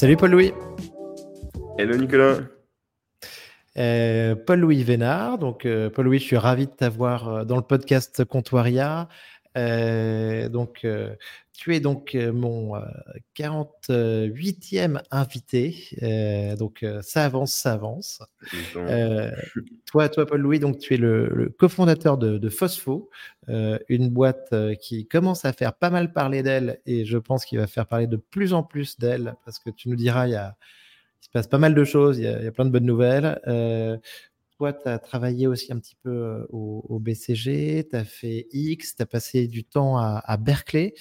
Salut Paul-Louis. Hello Nicolas. Euh, Paul-Louis Vénard. Donc, euh, Paul-Louis, je suis ravi de t'avoir euh, dans le podcast Comptoiria. Donc, tu es donc mon 48e invité. donc, ça avance, ça avance. toi, toi Paul-Louis, donc tu es le, cofondateur de, de, Phospho, une boîte qui commence à faire pas mal parler d'elle et je pense qu'il va faire parler de plus en plus d'elle parce que tu nous diras, il y a il se passe pas mal de choses, il y a, plein de bonnes nouvelles. Euh, toi, tu as travaillé aussi un petit peu euh, au, BCG, tu as fait X, tu as passé du temps à, Berkeley.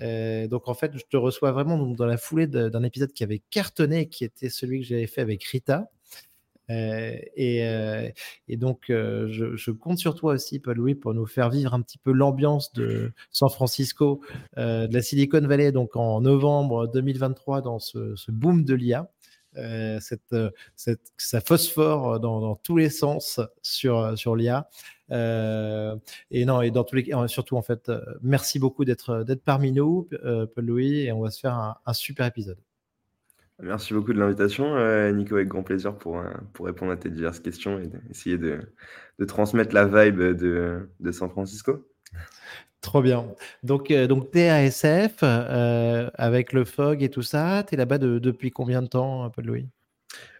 Euh, donc, en fait, je te reçois vraiment dans la foulée d'un épisode qui avait cartonné, qui était celui que j'avais fait avec Rita. et, donc, je, compte sur toi aussi, Paul-Louis, pour nous faire vivre un petit peu l'ambiance de San Francisco, de la Silicon Valley, donc en novembre 2023, dans ce boom de l'IA. Euh, cette, euh, cette, ça phosphore dans, dans, tous les sens sur, euh, sur l'IA. et non, et dans tous les surtout en fait, merci beaucoup d'être parmi nous, Paul Louis, et on va se faire un, super épisode. Merci beaucoup de l'invitation, Nico, avec grand plaisir pour, pour répondre à tes diverses questions et essayer de, de transmettre la vibe de, de San Francisco. Trop bien. Donc, euh, donc tu es à SF euh, avec le FOG et tout ça. Tu es là-bas depuis combien de temps, Paul-Louis?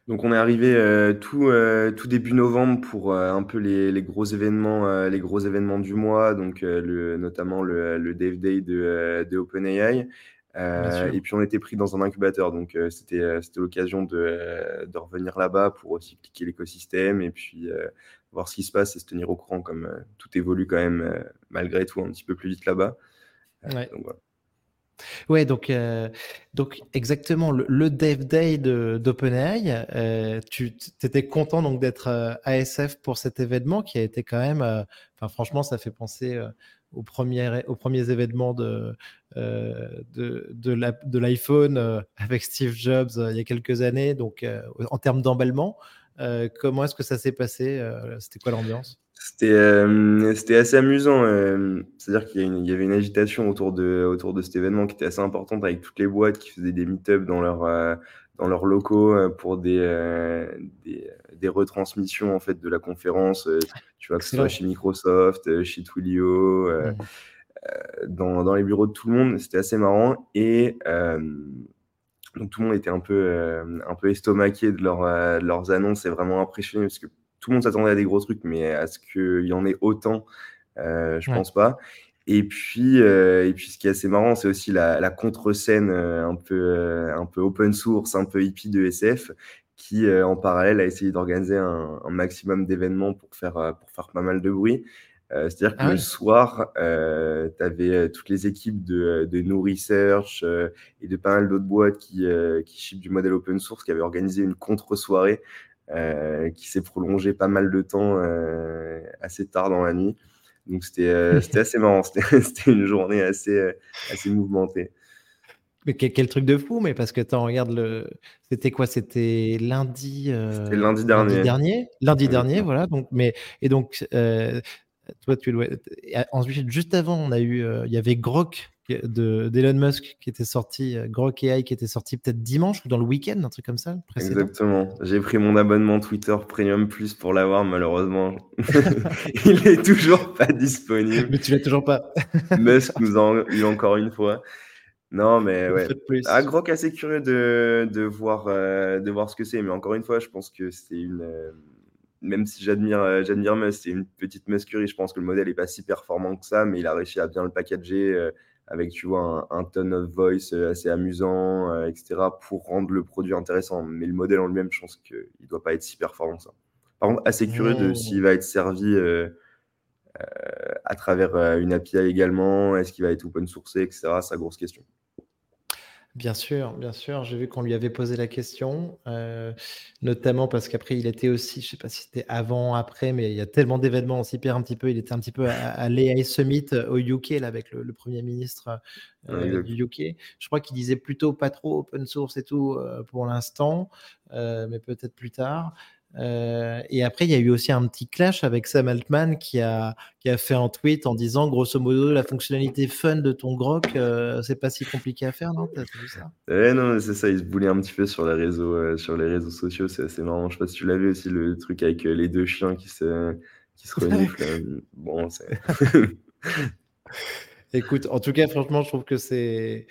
Donc, on est arrivé euh, tout, tout début novembre pour un peu les, les gros événements, les gros événements du mois, donc le, notamment le, le Dev Day de, de OpenAI. et puis on était pris dans un incubateur, donc c'était c'était l'occasion de, de revenir là-bas pour aussi cliquer l'écosystème et puis voir ce qui se passe et se tenir au courant, comme euh, tout évolue quand même euh, malgré tout un petit peu plus vite là-bas. Euh, ouais. Donc, Ouais, donc, donc exactement, le, Dev Day d'OpenAI, euh, tu étais content donc d'être ASF pour cet événement qui a été quand même, enfin franchement, ça fait penser aux, premiers, aux premiers événements de, de, de l'iPhone avec Steve Jobs il y a quelques années, donc en termes d'emballement. Euh, comment est-ce que ça s'est passé euh, C'était quoi l'ambiance? Euh, C'était assez amusant. C'est-à-dire qu'il y, avait une agitation autour de, autour de cet événement qui était assez importante avec toutes les boîtes qui faisaient des meet-ups dans, leur, dans leurs locaux pour des, des, retransmissions en fait, de la conférence. tu vois, que ce soit chez Microsoft, chez Twilio. Mmh. Dans, dans, les bureaux de tout le monde, c'était assez marrant. Et donc tout le monde était un peu, euh, un peu estomaqué de, euh, leurs annonces et vraiment impressionné parce que tout le monde s'attendait à des gros trucs, mais à ce qu'il y en ait autant, euh, je ne pense pas. Et puis, et puis, ce qui est assez marrant, c'est aussi la, contre-scène un, peu, un peu open source, un peu hippie de SF, qui, en parallèle, a essayé d'organiser un, un, maximum d'événements pour faire, pour faire pas mal de bruit. Euh, c'est-à-dire que ah le soir, euh, tu avais euh, toutes les équipes de, de No Research et de pas mal d'autres boîtes qui, qui ship du modèle open source qui avaient organisé une contre-soirée qui s'est prolongée pas mal de temps assez tard dans la nuit. Donc c'était assez marrant, c'était une journée assez, assez mouvementée. Mais quel, truc de fou, mais parce que tu regardes le. C'était quoi? C'était lundi. C'était lundi dernier. Lundi dernier, lundi dernier voilà. Donc, mais, et donc, toi, tu Ensuite, juste avant, on a eu, euh, il y avait Grok d'Elon Musk qui était sorti, euh, Grok AI qui était sorti peut-être dimanche ou dans le week-end, un truc comme ça. Exactement. J'ai pris mon abonnement Twitter Premium Plus pour l'avoir, malheureusement. il est toujours pas disponible. Mais tu l'as toujours pas. Musk nous a eu encore une fois. Non, mais ouais. Ah, Grok assez curieux de, de voir, euh, de voir ce que c'est, mais encore une fois, je pense que c'est une même si j'admire euh, j'admire Musk, c'est une petite muscurie. Je pense que le modèle n'est pas si performant que ça, mais il a réussi à bien le packager euh, avec, tu vois, un, ton of voice euh, assez amusant, etc., pour rendre le produit intéressant. Mais le modèle en lui-même, je pense qu'il ne doit pas être si performant que ça. Par contre, assez curieux de s'il va être servi à travers une API également, est-ce qu'il va être open source, etc. C'est la grosse question. Bien sûr, bien sûr. J'ai vu qu'on lui avait posé la question, euh, notamment parce qu'après, il était aussi, je sais pas si c'était avant, après, mais il y a tellement d'événements, on s'y perd un petit peu. Il était un petit peu à, l'AI Summit euh, au UK, là, avec le, Premier ministre euh, du UK. Je crois qu'il disait plutôt pas trop open source et tout pour l'instant, mais peut-être plus tard. Euh, et après, il y a eu aussi un petit clash avec Sam Altman qui a, qui a fait un tweet en disant, grosso modo, la fonctionnalité fun de ton grok, euh, c'est pas si compliqué à faire, non? Vu ça? Eh non, c'est ça, il se boulait un petit peu sur les réseaux, euh, sur les réseaux sociaux, c'est assez marrant. Je sais pas si tu l'avais aussi, le truc avec les deux chiens qui se, qui se reniflent. bon, c'est... Écoute, en tout cas, franchement, je trouve que c'est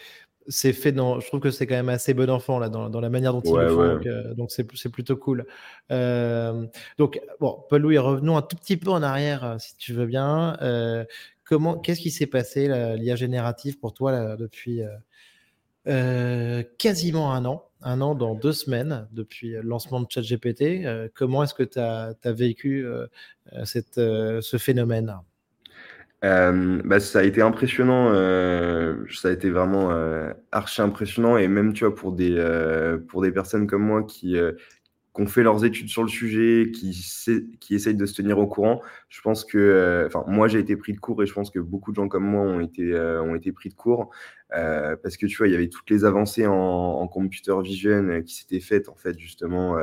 c'est fait dans. Je trouve que c'est quand même assez bon enfant là dans, dans la manière dont il le font. Donc c'est plutôt cool. Euh, donc bon, Paul Louis, revenons un tout petit peu en arrière euh, si tu veux bien. Euh, comment, qu'est-ce qui s'est passé l'IA générative pour toi là, depuis quasiment un an, un an dans deux semaines depuis le lancement de ChatGPT. comment est-ce que tu as, as, vécu cette, ce phénomène? Euh, bah, ça a été impressionnant, euh, ça a été vraiment euh, archi impressionnant. Et même tu vois pour des euh, pour des personnes comme moi qui euh, qui ont fait leurs études sur le sujet, qui qui essayent de se tenir au courant, je pense que enfin moi j'ai été pris de court et je pense que beaucoup de gens comme moi ont été ont été pris de court parce que tu vois il y avait toutes les avancées en, en computer vision qui s'étaient faites en fait justement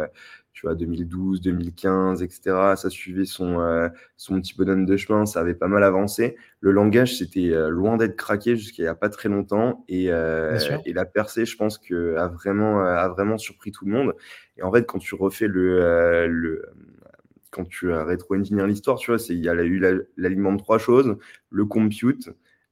tu vois, 2012, 2015, etc. Ça suivait son, euh, son petit bonhomme de chemin, ça avait pas mal avancé. Le langage, c'était euh, loin d'être craqué jusqu'à il n'y a pas très longtemps. Et, euh, et la percée, je pense, que, a, vraiment, a vraiment surpris tout le monde. Et en fait, quand tu refais le. le quand tu rétro-engineer l'histoire, tu vois, il y a eu l'aliment de trois choses le compute,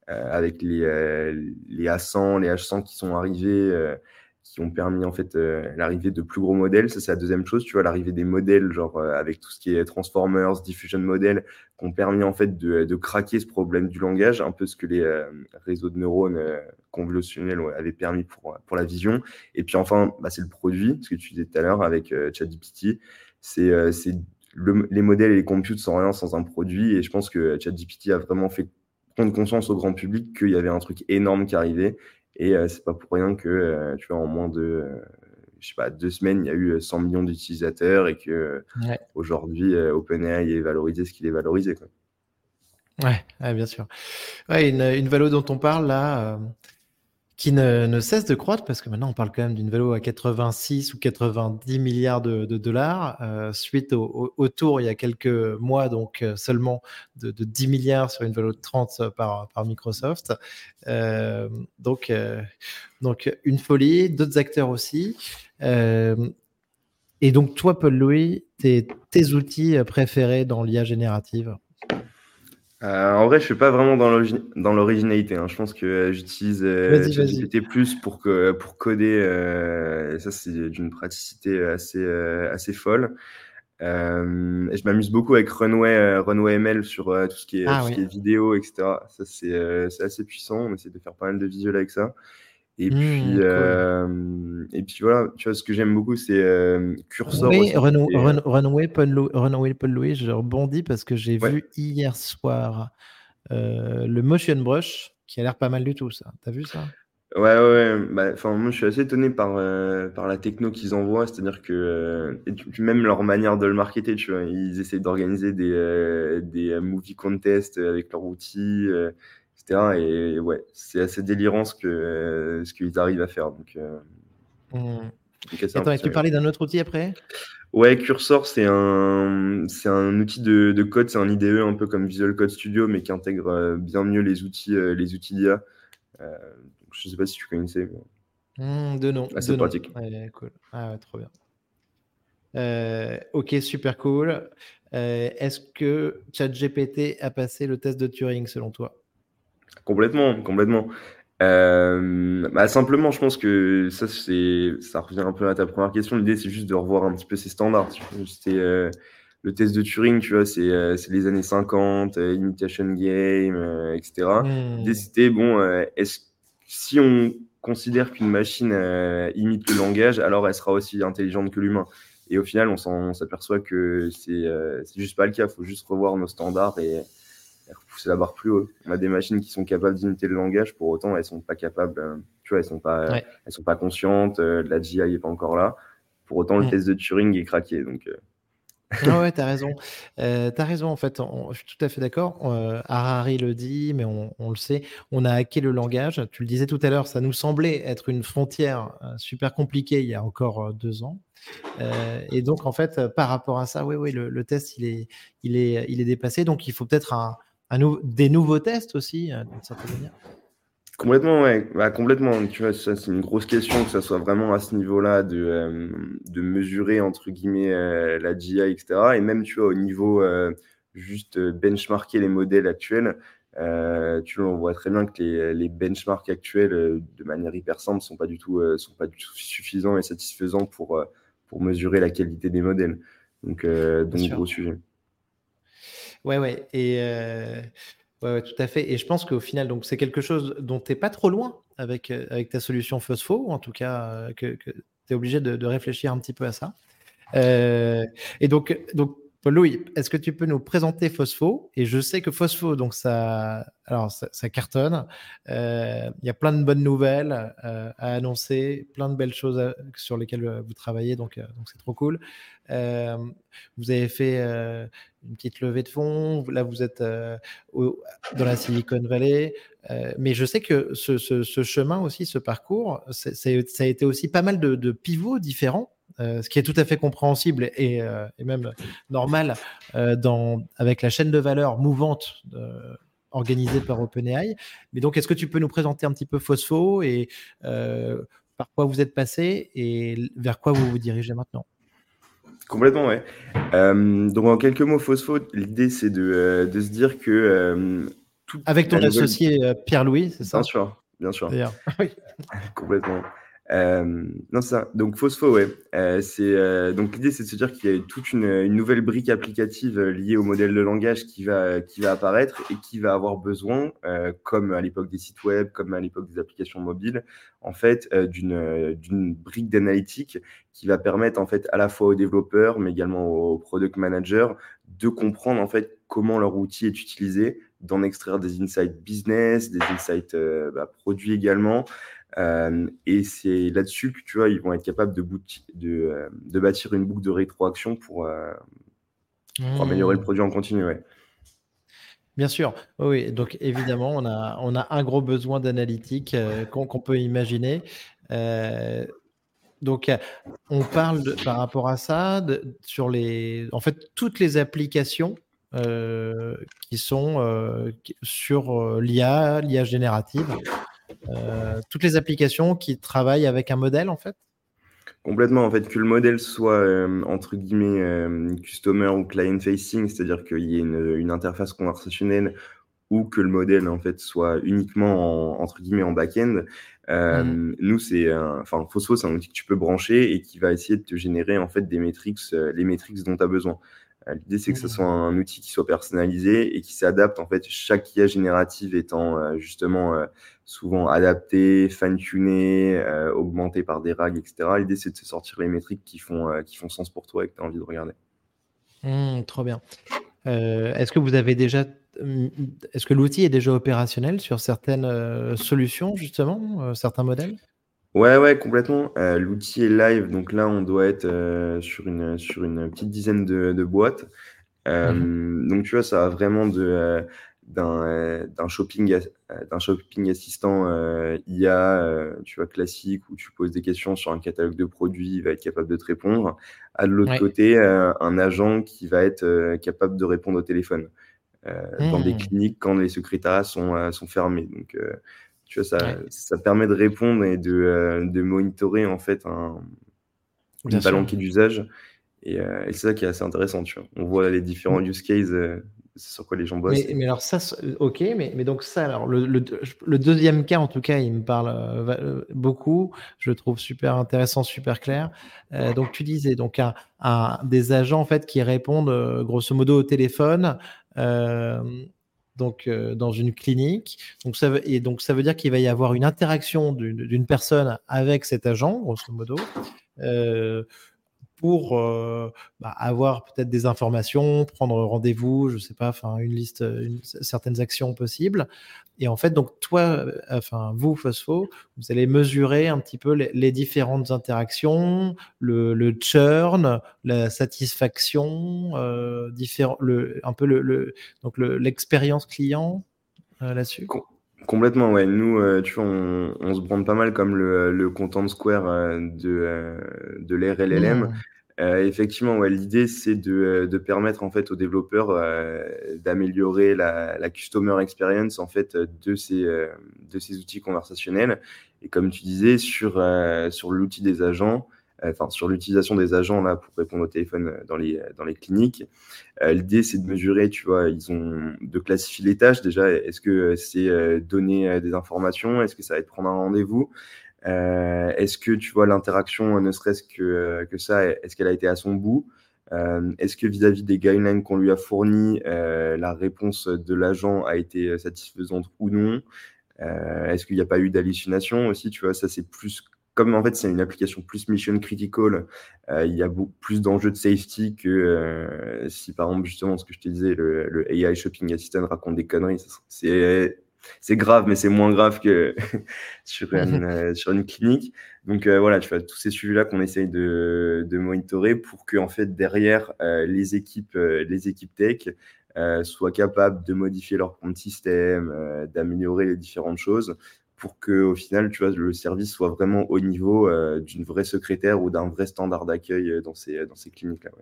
avec les, les A100, les H100 qui sont arrivés qui ont permis en fait euh, l'arrivée de plus gros modèles. Ça, c'est la deuxième chose. Tu vois, l'arrivée des modèles, genre euh, avec tout ce qui est Transformers, Diffusion Model, qui ont permis en fait de, de, craquer ce problème du langage, un peu ce que les euh, réseaux de neurones convolutionnels avaient permis pour, pour la vision. Et puis enfin, bah, c'est le produit, ce que tu disais tout à l'heure avec ChatGPT. C'est les modèles et les computes sans rien sans un produit. Et je pense que ChatGPT a vraiment fait prendre conscience au grand public qu'il y avait un truc énorme qui arrivait et euh, c'est pas pour rien que, euh, tu vois, en moins de, euh, je sais pas, deux semaines, il y a eu 100 millions d'utilisateurs et que aujourd'hui, OpenAI est valorisé ce qu'il est valorisé. Quoi. Ouais, bien sûr. Ouais, une, une valo dont on parle là, qui ne, cesse de croître parce que maintenant on parle quand même d'une valeur à 86 ou 90 milliards de, dollars euh, suite au, tour il y a quelques mois donc euh, seulement de, 10 milliards sur une valeur de 30 par, par Microsoft. Euh, donc donc une folie d'autres acteurs aussi. Et donc toi Paul Louis tes outils préférés dans l'IA générative? Euh, en vrai, je suis pas vraiment dans l'originalité. Hein. Je pense que euh, j'utilise euh, ChatGPT plus pour, que, pour coder. et ça, c'est d'une praticité assez, assez folle. et je m'amuse beaucoup avec Runway, Runway ML sur tout, ce qui est, ah tout ce qui est vidéo, etc. Ça, c'est assez puissant. On essaie de faire pas mal de visuels avec ça. Et mmh, puis, euh, et puis voilà, tu vois, ce que j'aime beaucoup, c'est euh, Cursor. Oui, Runway, Paul Runway, Paul Louis, je rebondis parce que j'ai vu hier soir euh, le Motion Brush qui a l'air pas mal du tout, ça. T'as vu ça? Ouais, ouais, bah, moi je suis assez étonné par, par la techno qu'ils envoient, c'est-à-dire que et même leur manière de le marketer, tu vois, ils essaient d'organiser des, des movie contests avec leurs Et ouais, c'est assez délirant ce que ce qu'ils arrivent à faire. Donc, euh, mmh. Attends, tu parlais d'un autre outil après? Ouais, Cursor, c'est un, c'est un outil de, de code, c'est un IDE un peu comme Visual Code Studio, mais qui intègre euh, bien mieux les outils, euh, les outils d'IA. je sais pas si tu connaissais. Mmh, de nom. c'est pratique. cool. Ah ouais, trop bien. ok, super cool. Est-ce que ChatGPT a passé le test de Turing selon toi? Complètement, complètement. Euh, bah, simplement, je pense que ça, c'est, ça revient un peu à ta première question. L'idée, c'est juste de revoir un petit peu ces standards. C'était euh, le test de Turing, tu vois, c'est, euh, les années 50, imitation game, etc. Mmh. L'idée, c'était bon, est-ce si on considère qu'une machine imite le langage, alors elle sera aussi intelligente que l'humain? Et au final, on, s'aperçoit que c'est, c'est juste pas le cas. Il faut juste revoir nos standards et pousser la barre plus haut. On a des machines qui sont capables d'imiter le langage, pour autant elles sont pas capables, euh, tu vois, elles sont pas, elles sont pas conscientes, euh, la GI est pas encore là. Pour autant, le mm. test de Turing est craqué. Donc, Ah ouais, t'as raison. Euh, t'as raison, en fait, je suis tout à fait d'accord. Euh, Harari le dit, mais on, le sait, on a hacké le langage. Tu le disais tout à l'heure, ça nous semblait être une frontière euh, super compliquée il y a encore deux ans. et donc, en fait, par rapport à ça, oui, oui, le, test, il est, il, est, il est dépassé. Donc, il faut peut-être un, des nouveaux tests aussi, d'une certaine manière. Complètement, ouais. Bah, complètement. Tu vois, ça, c'est une grosse question que ça soit vraiment à ce niveau-là de, euh, de mesurer, entre guillemets, euh, la GI, etc. Et même, tu vois, au niveau euh, juste benchmarker les modèles actuels, tu vois, on voit très bien que les, les benchmarks actuels, de manière hyper simple, sont pas du tout, sont pas du tout suffisants et satisfaisants pour, pour mesurer la qualité des modèles. Donc, donc gros sujet. Ouais, ouais. Et Ouais, tout à fait. Et je pense qu'au final, donc c'est quelque chose dont tu n'es pas trop loin avec, euh, avec ta solution Phospho, ou en tout cas euh, que, tu es obligé de, réfléchir un petit peu à ça. Euh, et donc, donc Paul-Louis, est-ce que tu peux nous présenter Phospho Et je sais que Phospho, donc ça, alors ça, cartonne. Il y a plein de bonnes nouvelles à annoncer, plein de belles choses sur lesquelles vous travaillez, donc donc c'est trop cool. vous avez fait une petite levée de fonds. Là, vous êtes euh, dans la Silicon Valley. Euh, mais je sais que ce, chemin aussi, ce parcours, ça a été aussi pas mal de, pivots différents. Euh, ce qui est tout à fait compréhensible et, même normal dans, avec la chaîne de valeur mouvante organisée par OpenAI. Mais donc, est-ce que tu peux nous présenter un petit peu Phospho et par quoi vous êtes passé et vers quoi vous vous dirigez maintenant? Complètement, ouais. Euh, donc, en quelques mots, Phospho, l'idée, c'est de, euh, de, se dire que. Euh, Avec ton associé Pierre-Louis, c'est ça? Bien sûr, bien sûr. oui. Complètement. Euh, non, ça. Donc, Phospho, ouais. Euh, c'est, euh, donc, l'idée, c'est de se dire qu'il y a toute une, une, nouvelle brique applicative liée au modèle de langage qui va, qui va apparaître et qui va avoir besoin, comme à l'époque des sites web, comme à l'époque des applications mobiles, en fait, d'une, d'une brique d'analytique qui va permettre, en fait, à la fois aux développeurs, mais également aux product managers, de comprendre, en fait, comment leur outil est utilisé, d'en extraire des insights business, des insights bah, produits également, euh, et c'est là-dessus que tu vois, ils vont être capables de, de, euh, de bâtir une boucle de rétroaction pour, euh, pour améliorer le mmh. produit en continu. Ouais. Bien sûr, oui. Donc évidemment, on a, on a un gros besoin d'analytique qu'on peut imaginer. donc on parle de, par rapport à ça de, sur les, en fait, toutes les applications qui sont sur l'IA, l'IA générative. Euh, toutes les applications qui travaillent avec un modèle en fait? Complètement, en fait, que le modèle soit euh, entre guillemets euh, customer ou client facing, c'est-à-dire qu'il y ait une, interface conversationnelle ou que le modèle en fait soit uniquement en, entre guillemets en back-end. Mmh. Nous, c'est enfin Phospho, c'est un outil que tu peux brancher et qui va essayer de te générer en fait des métriques, les métriques dont tu as besoin. L'idée, c'est que ce mmh. soit un outil qui soit personnalisé et qui s'adapte. En fait, chaque IA générative étant justement souvent adapté, fine-tuné, euh, augmenté par des rags, etc. L'idée, c'est de se sortir les métriques qui font, euh, qui font sens pour toi et que tu as envie de regarder. Mmh, trop bien. Euh, est-ce que vous avez déjà. Mmh, est-ce que l'outil est déjà opérationnel sur certaines solutions, justement, certains modèles? Ouais, ouais, complètement. L'outil est live, donc là, on doit être sur, une, sur une petite dizaine de, boîtes. Mmh donc, tu vois, ça a vraiment de d'un d'un shopping d'un shopping assistant euh, IA euh, tu vois classique où tu poses des questions sur un catalogue de produits il va être capable de te répondre à de l'autre côté euh, un agent qui va être capable de répondre au téléphone dans des mmh. cliniques quand les secrétariats sont sont fermés donc tu vois ça ça permet de répondre et de de monitorer en fait un une palanquée d'usage et, et c'est ça qui est assez intéressant tu vois on voit les différents mmh. use cases c'est sur quoi les gens bossent. Mais, alors ça, ok, mais, mais donc ça, alors le, le, deuxième cas en tout cas, il me parle euh, euh, beaucoup. Je le trouve super intéressant, super clair. Euh, donc tu disais donc un, des agents en fait qui répondent grosso modo au téléphone. Donc dans une clinique. Donc ça veut, et donc ça veut dire qu'il va y avoir une interaction d'une personne avec cet agent, grosso modo pour bah, avoir peut-être des informations, prendre rendez-vous, je sais pas, enfin une liste, certaines actions possibles. Et en fait, donc toi, enfin vous, Phospho, vous allez mesurer un petit peu les, différentes interactions, le, le, churn, la satisfaction, différent, le, un peu le, donc l'expérience client là-dessus? Complètement, ouais. Nous, euh, tu vois, on, se brande pas mal comme le, le Content Square euh, de, euh, de l'RLLM. Mmh. Effectivement, ouais, l'idée, c'est de, de, permettre en fait aux développeurs d'améliorer la, customer experience en fait de ces, de ces outils conversationnels. Et comme tu disais, sur, sur l'outil des agents, enfin sur l'utilisation des agents là pour répondre au téléphone euh, dans les dans les cliniques. Euh, l'idée c'est de mesurer, tu vois, ils ont de classifier les tâches déjà. Est-ce que c'est donner des informations? Est-ce que ça va être prendre un rendez-vous? Est-ce que tu vois l'interaction, ne serait-ce que que ça, est-ce qu'elle a été à son bout? Est-ce que vis-à-vis des guidelines qu'on lui a fournis, la réponse de l'agent a été satisfaisante ou non? Est-ce qu'il n'y a pas eu d'hallucination aussi Tu vois, ça c'est plus comme en fait c'est une application plus mission critical, euh, il y a beaucoup plus d'enjeux de safety que euh, si par exemple justement ce que je te disais, le, AI Shopping Assistant raconte des conneries, c'est grave, mais c'est moins grave que sur, une, euh, sur une clinique. Donc voilà, tu vois, tous ces sujets-là qu'on essaye de, de monitorer pour que en fait derrière les équipes, les équipes tech soient capables de modifier leur compte système, d'améliorer les différentes choses pour que au final, tu vois, le service soit vraiment au niveau euh, d'une vraie secrétaire ou d'un vrai standard d'accueil euh, dans ces, dans ces cliniques-là.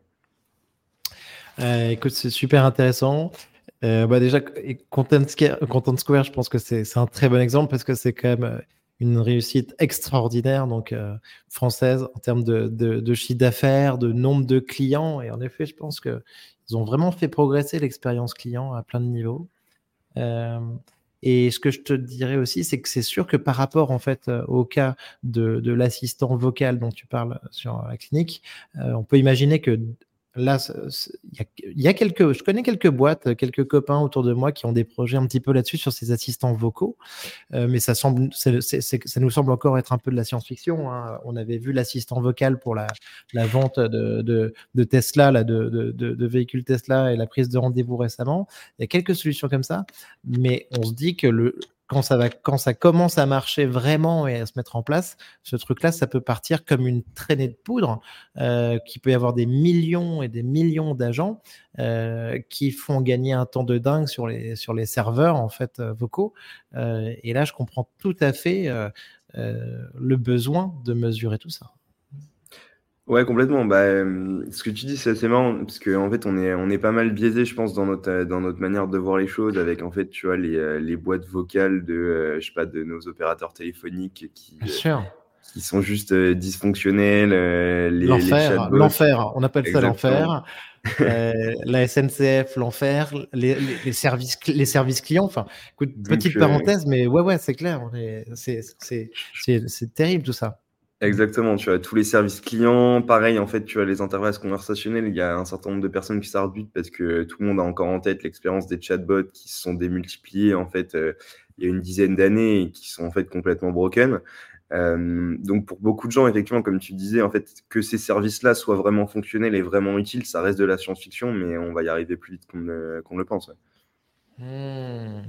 Euh, écoute, c'est super intéressant. Bah déjà, Content Square, je pense que c'est un très bon exemple parce que c'est quand même une réussite extraordinaire, donc française, en termes de, chiffre d'affaires, de nombre de clients. Et en effet, je pense qu'ils ont vraiment fait progresser l'expérience client à plein de niveaux. Et ce que je te dirais aussi, c'est que c'est sûr que par rapport en fait euh, au cas de, l'assistant vocal dont tu parles sur la clinique, euh, on peut imaginer que là, il y, a quelques, je connais quelques boîtes, quelques copains autour de moi qui ont des projets un petit peu là-dessus sur ces assistants vocaux, euh, mais ça semble, ça nous semble encore être un peu de la science-fiction. Hein. On avait vu l'assistant vocal pour la, vente de, Tesla, là, de, de, véhicules Tesla et la prise de rendez-vous récemment. Il y a quelques solutions comme ça, mais on se dit que le quand ça, va, quand ça commence à marcher vraiment et à se mettre en place, ce truc-là, ça peut partir comme une traînée de poudre, euh, qui peut y avoir des millions et des millions d'agents euh, qui font gagner un temps de dingue sur les, sur les serveurs en fait euh, vocaux. Et là, je comprends tout à fait le besoin de mesurer tout ça. Ouais, complètement. Bah, ce que tu dis, c'est assez marrant parce qu'en en fait, on est, on est pas mal biaisé, je pense, dans notre, dans notre manière de voir les choses avec, en fait, tu vois, les, les boîtes vocales de, je sais pas, de nos opérateurs téléphoniques qui, qui sont juste dysfonctionnels. l'enfer, l'enfer, on appelle ça l'enfer. la SNCF, l'enfer, les, les, services, les services clients. Enfin, écoute, petite parenthèse, mais ouais, ouais, c'est clair. C'est terrible tout ça. Exactement, tu as tous les services clients, pareil, en fait, tu as les interfaces conversationnelles, il y a un certain nombre de personnes qui s'arbutent parce que tout le monde a encore en tête l'expérience des chatbots qui se sont démultipliés, en fait, euh, il y a une dizaine d'années et qui sont, en fait, complètement broken. Euh, donc, pour beaucoup de gens, effectivement, comme tu disais, en fait, que ces services-là soient vraiment fonctionnels et vraiment utiles, ça reste de la science-fiction, mais on va y arriver plus vite qu'on le pense. Ouais. Mmh.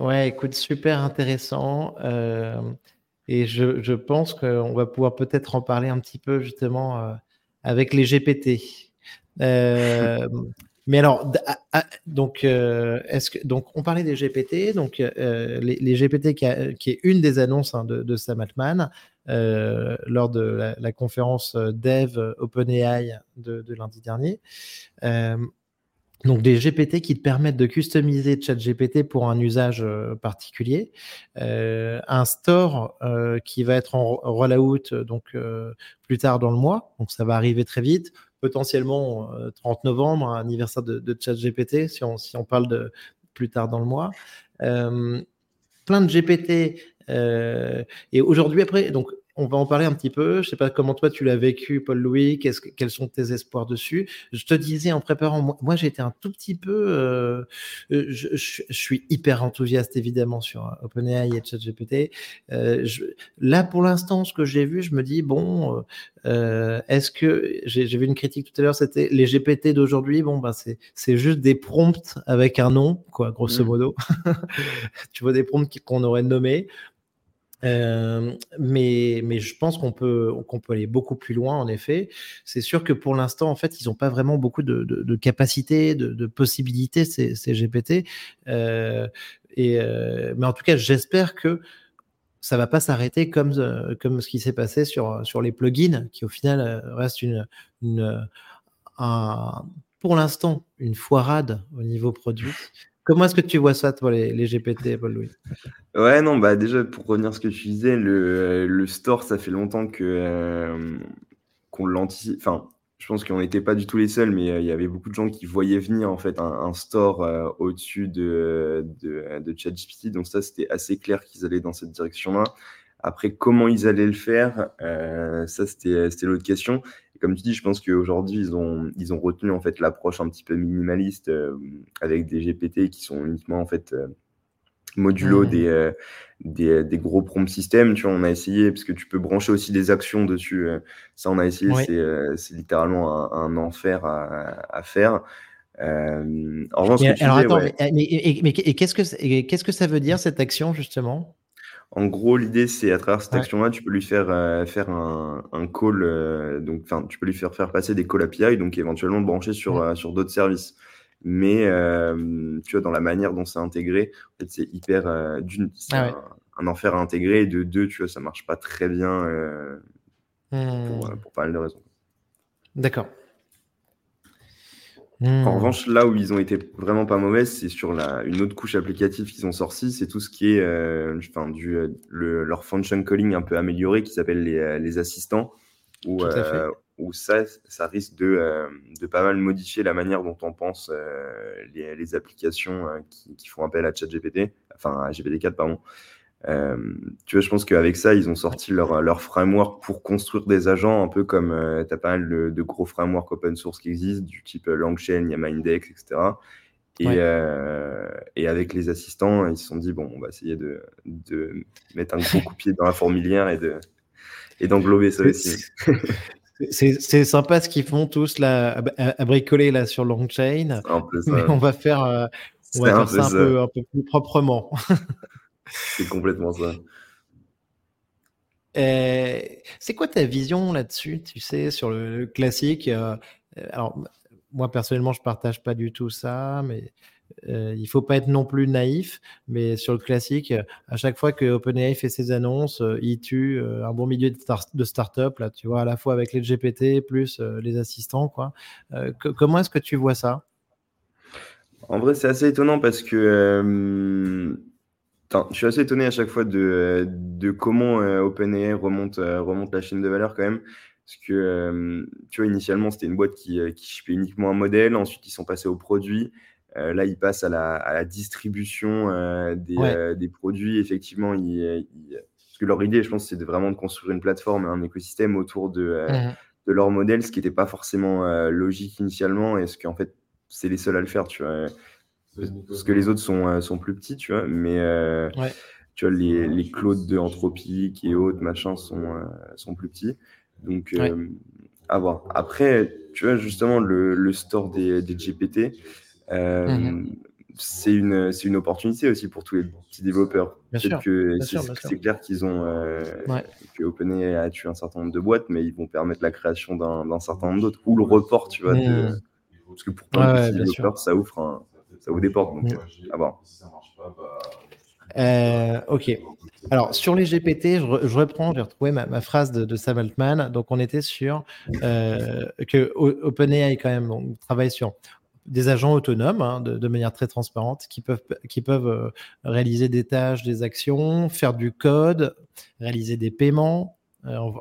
ouais. écoute, super intéressant. Euh... Et je, je pense qu'on va pouvoir peut-être en parler un petit peu justement euh, avec les GPT. Euh, mais alors, donc, euh, est-ce que donc on parlait des GPT, donc les, les, GPT qui, a, qui, est une des annonces hein, de, de, Sam Altman lors de la, la, conférence Dev OpenAI de, de lundi dernier. Donc des GPT qui te permettent de customiser ChatGPT pour un usage euh, particulier, euh, un store euh, qui va être en rollout donc plus tard dans le mois, donc ça va arriver très vite, potentiellement 30 novembre, anniversaire de, de ChatGPT si on si on parle de plus tard dans le mois. plein de GPT et aujourd'hui après donc on va en parler un petit peu. Je sais pas comment toi tu l'as vécu, Paul-Louis. quels sont tes espoirs dessus? Je te disais en préparant, moi, j'ai été un tout petit peu. Euh, euh, je, suis hyper enthousiaste évidemment sur euh, OpenAI et ChatGPT. Euh, là, pour l'instant, ce que j'ai vu, je me dis bon, est-ce que j'ai vu une critique tout à l'heure, c'était les GPT d'aujourd'hui. Bon, ben c'est c'est juste des prompts avec un nom, quoi, grosso mmh. modo. tu vois des prompts qu'on aurait nommés. Euh, mais, je pense qu'on peut, aller beaucoup plus loin, en effet. C'est sûr que pour l'instant, en fait, ils n'ont pas vraiment beaucoup de, capacités, de, possibilités, ces, GPT. Euh, euh, mais en tout cas, j'espère que ça va pas s'arrêter comme, ce qui s'est passé sur, les plugins, qui au final reste pour l'instant une foirade au niveau produit. Comment est-ce que tu vois ça, toi, les, GPT, Paul-Louis Ouais, non, bah déjà, pour revenir à ce que tu disais, le, le store, ça fait longtemps que euh, qu'on l'anticipe. Enfin, je pense qu'on n'était pas du tout les seuls, mais euh, il y avait beaucoup de gens qui voyaient venir en fait un, store euh, au-dessus de, de, de ChatGPT. Donc ça, c'était assez clair qu'ils allaient dans cette direction-là. Après, comment ils allaient le faire, ça, c'était l'autre question comme tu dis, je pense qu'aujourd'hui, ils ont, ils ont retenu en fait l'approche un petit peu minimaliste euh, avec des GPT qui sont uniquement en fait euh, modulo des, euh, des, des, gros prompt systems. Tu vois, on a essayé, parce que tu peux brancher aussi des actions dessus. ça, on a essayé, c'est littéralement un, enfer à, à faire. en revanche, alors, attends, mais, mais, qu'est-ce que, qu'est-ce que ça veut dire cette action justement? En gros, l'idée, c'est à travers cette action-là, tu peux lui faire euh, faire un, un call, euh, donc enfin, tu peux lui faire faire passer des calls API, donc éventuellement brancher sur euh, sur d'autres services. Mais tu vois, dans la manière dont c'est intégré, en fait, c'est hyper d'une, ah un, enfer à intégrer, et de deux, tu vois, ça marche pas très bien pour, hmm. pour pas mal de raisons. D'accord. En hmm. revanche, là où ils ont été vraiment pas mauvais, c'est sur la, une autre couche applicative qu'ils ont sorti, c'est tout ce qui est euh, enfin, du, euh, le, leur function calling un peu amélioré qui s'appelle les, euh, les, assistants, où, euh, où ça, ça risque de, de, pas mal modifier la manière dont on pense les, les, applications qui, qui, font appel à ChatGPT, enfin à GPT-4, pardon. Euh, tu vois, je pense qu'avec ça, ils ont sorti leur, leur framework pour construire des agents, un peu comme euh, tu as pas mal de, gros frameworks open source qui existent, du type euh, Langchain, il y a Mindex, etc. Et, euh, et, avec les assistants, ils se sont dit, bon, on va essayer de, de mettre un gros coup de pied dans la fourmilière et, de, et d'englober ça aussi. C'est sympa ce qu'ils font tous là, à, bricoler là sur Longchain. Mais on va faire, on va faire ça, un, Peu, un peu plus proprement. C'est complètement ça. Euh, c'est quoi ta vision là-dessus, tu sais, sur le, classique euh, Alors, moi personnellement, je partage pas du tout ça, mais euh, il faut pas être non plus naïf. Mais sur le classique, à chaque fois que OpenAI fait ses annonces, il tue un bon milieu de, de start-up, là, tu vois, à la fois avec les GPT plus les assistants, quoi. comment est-ce que tu vois ça? En vrai, c'est assez étonnant parce que je suis assez étonné à chaque fois de, de comment euh, OpenAI remonte, euh, remonte la chaîne de valeur quand même. Parce que, euh, tu vois, initialement, c'était une boîte qui, qui uniquement un modèle. Ensuite, ils sont passés au produit. là, ils passent à la, à la distribution des, des, produits. Effectivement, ils, parce que leur idée, je pense, c'est de vraiment de construire une plateforme, un écosystème autour de, mmh de leur modèle, ce qui n'était pas forcément logique initialement. Et ce qu'en fait, c'est les seuls à le faire, tu vois. Parce que les autres sont, euh, sont plus petits, tu vois, mais euh, tu vois, les, les clouds de Anthropique et autres, machin, sont, euh, sont plus petits. Donc, à voir. Après, tu vois, justement, le, le store des, des GPT, mmh c'est une, une opportunité aussi pour tous les petits développeurs. Que c'est clair qu'ils ont que OpenAI a tué un certain nombre de boîtes, mais ils vont permettre la création d'un certain nombre d'autres. Ou le report, tu vois, de, parce que pour plein de petits développeurs, ça ouvre un, ça vous déporte. Donc, à voir. Euh, ok. Alors, sur les GPT, je, reprends, j'ai retrouvé ma, phrase de, Sam Altman. Donc, on était sur euh, que OpenAI, quand même, on travaille sur des agents autonomes hein, de, manière très transparente qui peuvent, qui peuvent euh, réaliser des tâches, des actions, faire du code, réaliser des paiements,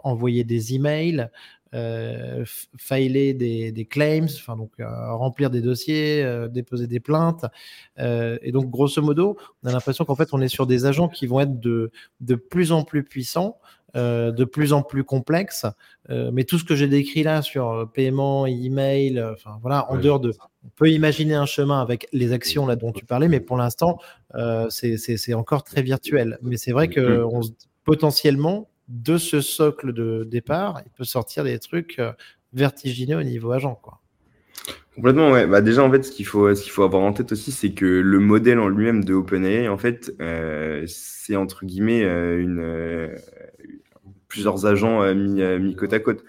envoyer des emails, euh, filer des, des, claims, enfin donc euh, remplir des dossiers, euh, déposer des plaintes. Euh, et donc grosso modo, on a l'impression qu'en fait on est sur des agents qui vont être de, de plus en plus puissants de plus en plus complexes. mais tout ce que j'ai décrit là sur paiement, email, enfin voilà, en dehors de, on peut imaginer un chemin avec les actions là dont tu parlais, mais pour l'instant, c'est encore très virtuel. Mais c'est vrai que on, potentiellement, de ce socle de départ, il peut sortir des trucs vertigineux au niveau agent, quoi. Complètement, ouais. Bah déjà, en fait, ce qu'il faut, ce qu'il faut avoir en tête aussi, c'est que le modèle en lui-même de OpenAI, en fait, euh, c'est entre guillemets euh, une, euh, plusieurs agents mis, mis, côte à côte.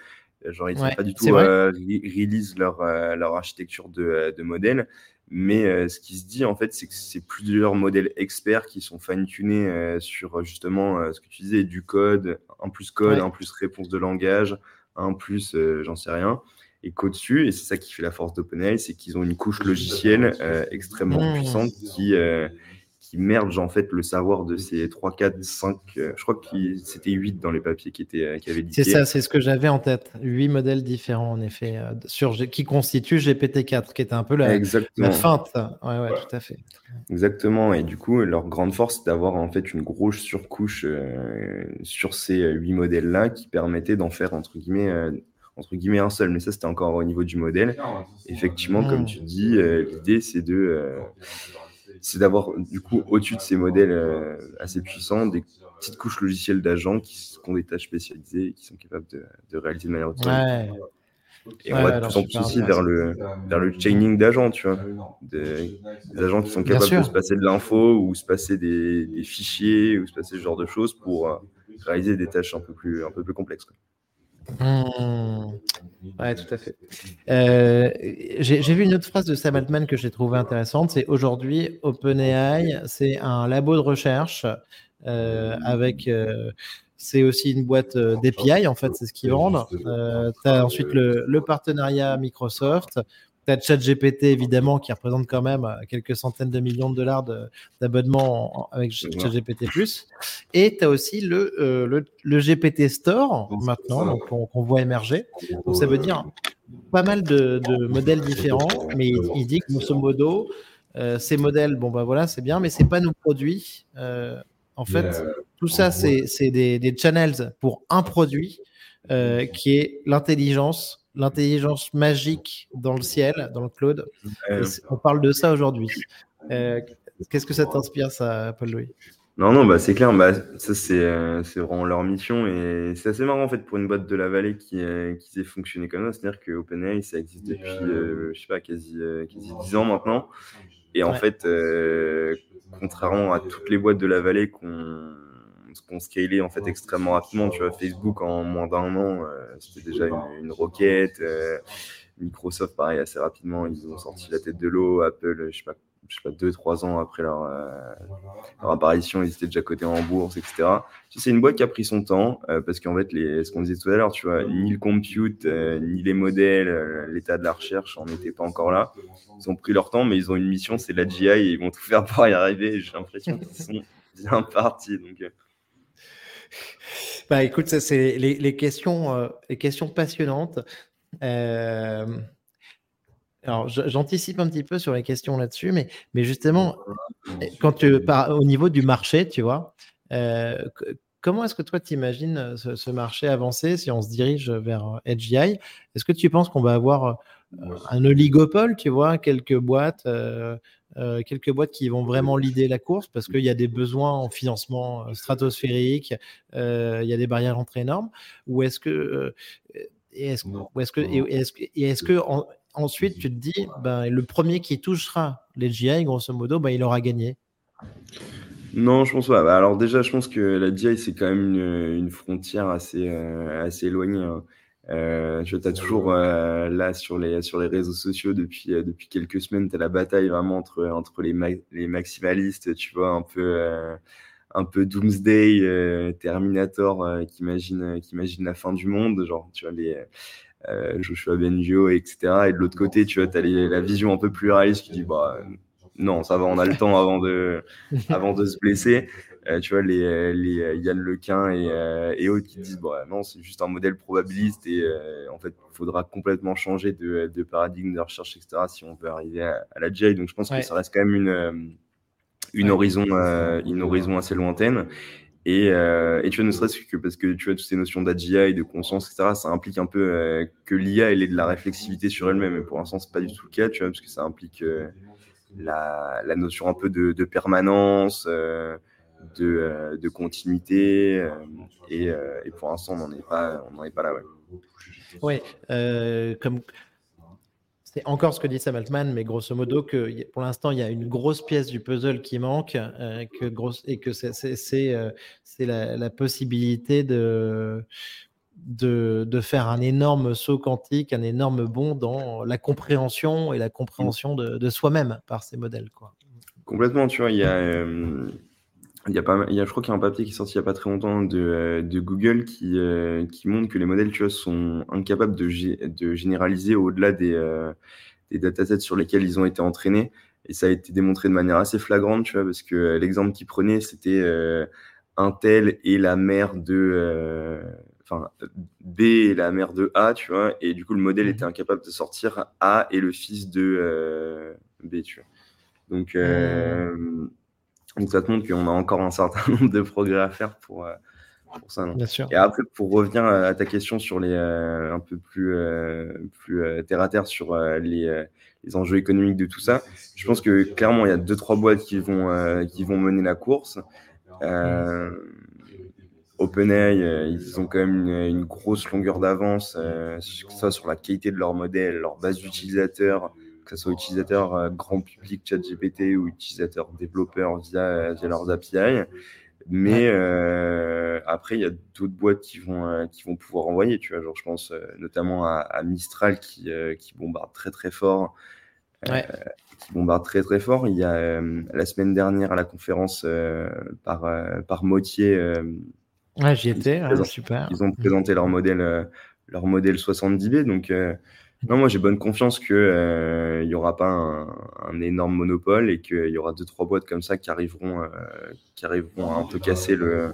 Genre, ils ne sont pas du tout release leur, leur architecture de, de modèle. Mais ce qui se dit, en fait, c'est que c'est plusieurs modèles experts qui sont fine-tunés sur justement ce que tu disais, du code, un plus code, un plus réponse de langage, un plus, j'en sais rien et qu'au-dessus, et c'est ça qui fait la force d'OpenAI, c'est qu'ils ont une couche logicielle euh, extrêmement mmh. puissante qui, euh, qui merge en fait le savoir de ces 3, 4, 5, je crois que c'était 8 dans les papiers qui, étaient, euh, qui avaient dit. C'est ça, c'est ce que j'avais en tête. 8 modèles différents en effet, sur, qui constituent GPT-4, qui était un peu la, la feinte. Ouais, ouais, tout à fait. Exactement, et du coup, leur grande force, c'est d'avoir en fait une grosse surcouche sur ces 8 modèles-là qui permettait d'en faire entre guillemets entre guillemets un seul, mais ça c'était encore au niveau du modèle. Effectivement, comme tu dis, euh, l'idée c'est de euh, c'est d'avoir du coup au-dessus de ces modèles euh, assez puissants des petites couches logicielles d'agents qui, ont des tâches spécialisées et qui sont capables de, réaliser de manière autonome. Et on va de plus en plus aussi vers le, vers le chaining d'agents, tu vois. Des, agents qui sont capables de se passer de l'info ou se passer des, des, fichiers ou se passer ce genre de choses pour réaliser des tâches un peu plus, un peu plus complexes. Mmh. Ouais, tout à fait. Euh, j'ai vu une autre phrase de Sam Altman que j'ai trouvée intéressante. C'est aujourd'hui, OpenAI, c'est un labo de recherche euh, avec. Euh, c'est aussi une boîte d'API, en fait, c'est ce qu'ils vendent. tu as ensuite le, le, partenariat Microsoft, tu as ChatGPT, évidemment, qui représente quand même euh, quelques centaines de millions de dollars d'abonnements avec ChatGPT. Et tu as aussi le, euh, le, GPT Store maintenant, qu'on voit émerger. Donc, ça veut dire pas mal de, modèles différents, mais il, dit que, grosso modo, euh, ces modèles, bon, bah voilà, c'est bien, mais c'est pas nos produits. en fait, tout ça, c'est des, des, channels pour un produit qui est l'intelligence l'intelligence magique dans le ciel, dans le cloud. On parle de ça aujourd'hui? Euh, qu'est-ce que ça t'inspire, ça, Paul-Louis non, non, bah, c'est clair. Bah, ça, euh, c'est vraiment leur mission. Et c'est assez marrant, en fait, pour une boîte de la vallée qui, euh, qui s'est fonctionné comme ça. C'est-à-dire que OpenAI, ça existe depuis, je sais pas, quasi, quasi 10 ans maintenant. Et en fait, contrairement à toutes les boîtes de la vallée qu'on qu'on scalait en fait extrêmement rapidement. Tu vois, Facebook en moins d'un an, euh, c'était déjà une, roquette. Euh, Microsoft, pareil, assez rapidement, ils ont sorti la tête de l'eau. Apple, je sais pas, je sais pas, deux, trois ans après leur, euh, leur, apparition, ils étaient déjà cotés en bourse, etc. C'est une boîte qui a pris son temps parce qu'en fait, les, ce qu'on disait tout à l'heure, tu vois, ni le compute, ni les modèles, l'état de la recherche on n'était pas encore là. Ils ont pris leur temps, mais ils ont une mission, c'est la GI et ils vont tout faire pour y arriver. J'ai l'impression qu'ils sont bien partis. Donc, bah écoute, ça c'est les, questions, euh, les questions passionnantes. Euh, alors j'anticipe un petit peu sur les questions là-dessus, mais, mais justement, quand tu au niveau du marché, tu vois, euh, comment est-ce que toi tu imagines ce, marché avancer si on se dirige vers HGI Est-ce que tu penses qu'on va avoir un oligopole, tu vois, quelques boîtes euh, quelques boîtes qui vont vraiment leader la course parce qu'il y a des besoins en financement euh, stratosphérique, euh, il y a des barrières d'entrée énormes, ou est-ce que est-ce est que est-ce que, ensuite tu te dis ben, le premier qui touchera les GI grosso modo ben, il aura gagné? Non, je pense pas. Bah, alors déjà, je pense que la GI, c'est quand même une, frontière assez, assez éloignée. Hein. Euh, tu as toujours euh, là sur les, sur les réseaux sociaux depuis, euh, depuis quelques semaines, tu as la bataille vraiment entre, entre les, les maximalistes, tu vois, un peu, euh, un peu Doomsday, Terminator qui, imagine, qui imagine la fin du monde, genre, tu vois, les. Joshua Bengio, etc. Et de l'autre côté, tu vois, tu as la vision un peu plus réaliste qui dit bah, non, ça va, on a le temps avant de, avant de se blesser. Euh, tu vois, les, les euh, Yann Lequin et, euh, et autres qui disent, bon, non, c'est juste un modèle probabiliste et en fait, il faudra complètement changer de, de, paradigme de recherche, etc., si on veut arriver à, la GI. Donc, je pense que ça reste quand même une, une, horizon, une horizon assez lointaine. Et, euh, et, tu vois, ne serait-ce que parce que tu vois, toutes ces notions d'AGI, de conscience, etc., ça implique un peu euh, que l'IA, elle ait de la réflexivité sur elle-même. Et pour l'instant, c'est pas du tout le cas, tu vois, parce que ça implique euh, la, la, notion un peu de, permanence, euh, de, euh, de, continuité. Et, et, pour l'instant, on n'en est pas, on n'en est pas là, ouais. Oui, comme c'est encore ce que dit Sam Altman, mais grosso modo, que pour l'instant, il y a une grosse pièce du puzzle qui manque euh, que grosse, et que c'est euh, la, la, possibilité de, de, de, faire un énorme saut quantique, un énorme bond dans la compréhension et la compréhension de, de soi-même par ces modèles. Quoi. Complètement, tu vois, il y a. Euh, il y a pas, il y a, je crois qu'il y a un papier qui est sorti il n'y a pas très longtemps de, euh, de Google qui, euh, qui montre que les modèles tu vois, sont incapables de, de généraliser au-delà des, des datasets sur lesquels ils ont été entraînés. Et ça a été démontré de manière assez flagrante, tu vois, parce que l'exemple qu'il prenait, c'était Intel et la mère de. Enfin, B et la mère de A, tu vois. Et du coup, le modèle était incapable de sortir A et le fils de B, tu vois. Donc. Mmh. Donc ça te montre qu'on a encore un certain nombre de progrès à faire pour, euh, pour ça. Bien sûr. Et après, pour revenir à ta question sur les euh, un peu plus, euh, plus terre à terre sur les, les, enjeux économiques de tout ça, je pense que clairement il y a deux trois boîtes qui vont qui vont mener la course. OpenAI, ils ont quand même une, une grosse longueur d'avance, que ce soit sur la qualité de leur modèle, leur base d'utilisateurs, que ce soit utilisateur euh, grand public ChatGPT ou utilisateur développeur via, via leurs API. Mais euh, après, il y a d'autres boîtes qui vont, euh, qui vont pouvoir envoyer. Tu vois, genre, je pense euh, notamment à, à, Mistral qui, euh, qui bombarde très très fort. Ouais. qui bombarde très très fort. Il y a la semaine dernière à la conférence par, par Motier. Ouais, j'y étais, ils, super. Ils ont présenté leur modèle, leur modèle 70B. Donc, non, moi j'ai bonne confiance qu'il euh, n'y aura pas un, énorme monopole et qu'il y aura deux trois boîtes comme ça qui arriveront, euh, qui arriveront à un peu casser le,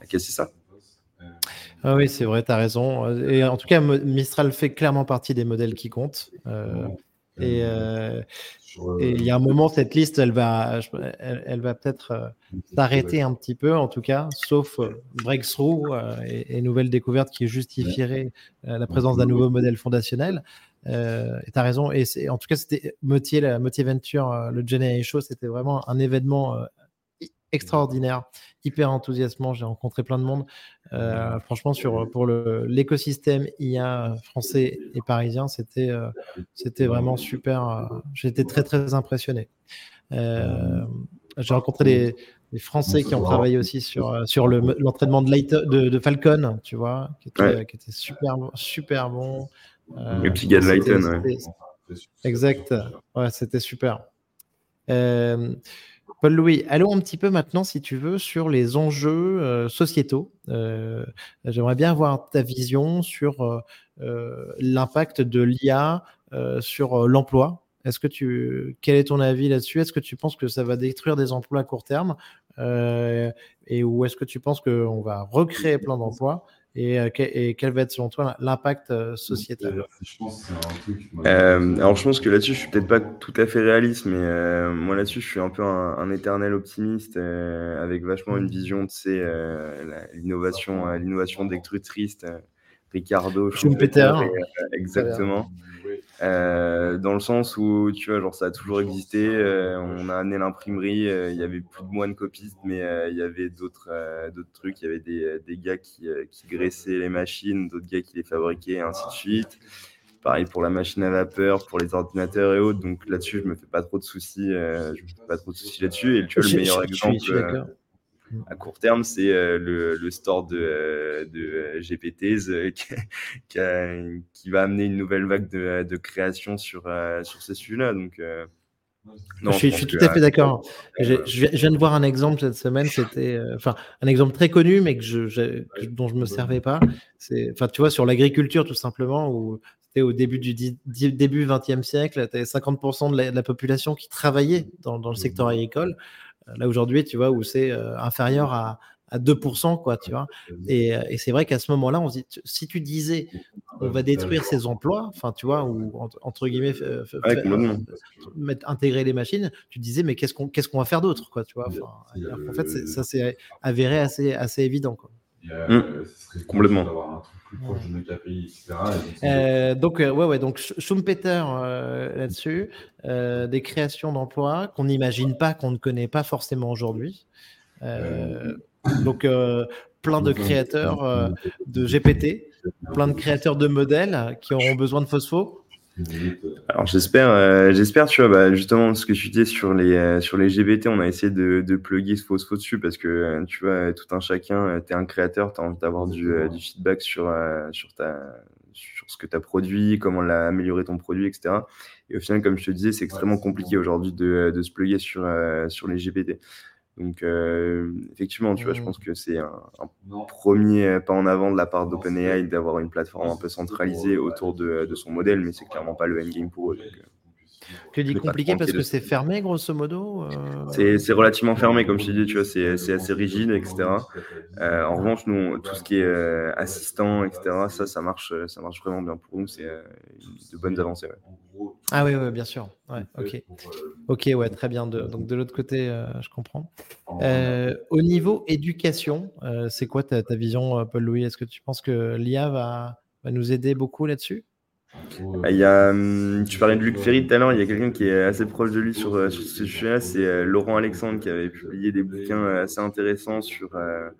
à casser ça. Ah oui, c'est vrai, tu as raison. Et en tout cas, Mistral fait clairement partie des modèles qui comptent. Euh, et, euh, et il y a un moment, cette liste, elle va, elle, elle va peut-être euh, s'arrêter un petit peu, en tout cas, sauf euh, breakthrough et, et nouvelles découvertes qui justifieraient la présence d'un nouveau modèle fondationnel. Euh, et tu as raison. Et en tout cas, c'était Motier, la Motier Venture, le Gen Show, c'était vraiment un événement extraordinaire, hyper enthousiasmant. J'ai rencontré plein de monde. Euh, franchement, sur, pour l'écosystème IA français et parisien, c'était euh, c'était vraiment super. Euh, J'étais très, très impressionné. J'ai rencontré des, des, Français qui ont travaillé aussi sur, sur l'entraînement de, de, de, Falcon, tu vois, qui était, ouais. qui était super, super bon. Gars de Lighton, ouais. Exact. Ouais, c'était super. Paul-Louis, allons un petit peu maintenant, si tu veux, sur les enjeux euh, sociétaux. Euh, J'aimerais bien avoir ta vision sur euh, euh l'impact de l'IA euh, sur l'emploi. Est-ce que tu, quel est ton avis là-dessus? Est-ce que tu penses que ça va détruire des emplois à court terme? Et ou est-ce que tu penses qu'on va recréer plein d'emplois? Et, euh, et, quel va être selon toi l'impact euh, sociétal? Euh, Alors je pense que là-dessus je suis peut-être pas tout à fait réaliste, mais euh, moi là-dessus je suis un peu un, un éternel optimiste euh, avec vachement une vision de ces l'innovation, l'innovation destructrice. Ricardo Schumpeter, exactement. Euh, dans le sens où, tu vois, genre, ça a toujours existé. Euh, on a amené l'imprimerie, euh, il y avait plus de moines copistes, mais il y avait d'autres d'autres trucs. Il y avait des, des gars qui, qui graissaient les machines, d'autres gars qui les fabriquaient, et ainsi de suite. Pareil pour la machine à vapeur, pour les ordinateurs et autres. Donc là-dessus, je me fais pas trop de soucis. je me fais pas trop de soucis là-dessus. Et tu vois, le meilleur je, exemple. Je à court terme, c'est euh, le, le, store de, euh, de GPTs euh, qui, qui, va amener une nouvelle vague de, de création sur, sur ces sujets-là. Donc, non, je, suis, je suis tout à fait d'accord. Je, je, viens de voir un exemple cette semaine. C'était, enfin, un exemple très connu, mais que je, dont je me servais pas. C'est, enfin, tu vois, sur l'agriculture tout simplement, où c'était au début du début 20e siècle, tu avais 50% de la, de la, population qui travaillait dans, dans le secteur agricole. Là aujourd'hui, tu vois, où c'est euh, inférieur à, à 2%, quoi, tu vois. Et, et c'est vrai qu'à ce moment-là, on se dit, si tu disais, on va détruire ces emplois, enfin, tu vois, ou entre guillemets, mettre, intégrer les machines, tu disais, mais qu'est-ce qu'on qu'est-ce qu'on va faire d'autre, quoi, tu vois. en fait, ça s'est avéré assez, assez évident, quoi. Mmh. Complètement. Euh, donc, euh, ouais, ouais, donc Schumpeter euh, là-dessus, des créations d'emplois qu'on n'imagine pas, qu'on ne connaît pas forcément aujourd'hui. donc, plein de créateurs de GPT, plein de créateurs de modèles qui auront besoin de phospho. Alors j'espère, euh, j'espère, tu vois, bah, justement ce que tu disais sur les euh, sur les GBT, on a essayé de, de plugger ce faux faux dessus parce que euh, tu vois, tout un chacun, tu es un créateur, tu as envie d'avoir du, du, feedback sur sur ta sur ce que tu as produit, comment l'a amélioré ton produit, etc. Et au final, comme je te disais, c'est extrêmement compliqué aujourd'hui de, de se plugger sur sur les GPT. Donc, euh, effectivement, tu vois, je mmh. pense que c'est un, premier pas en avant de la part d'OpenAI d'avoir une plateforme un peu centralisée autour de, de son modèle, mais c'est clairement pas le endgame pour eux. Donc, euh, tu dis compliqué parce que c'est fermé, grosso modo euh C'est relativement fermé, comme je te dis, tu vois, c'est assez rigide, etc. Euh, en revanche, nous, tout ce qui est euh, assistant, etc., ça, ça marche, ça marche vraiment bien pour nous. C'est de bonnes avancées. Ah oui, oui, bien sûr. Ouais, ok. Ok, ouais, très bien. donc de l'autre côté, je comprends. au niveau éducation, c'est quoi ta, vision, Paul-Louis? Est-ce que tu penses que l'IA va nous aider beaucoup là-dessus? Il y a, hum, tu parlais de Luc Ferry tout à l'heure, il y a quelqu'un qui est assez proche de lui sur, euh, sur ce sujet-là, c'est euh, Laurent Alexandre qui avait publié des bouquins euh, assez intéressants sur, euh,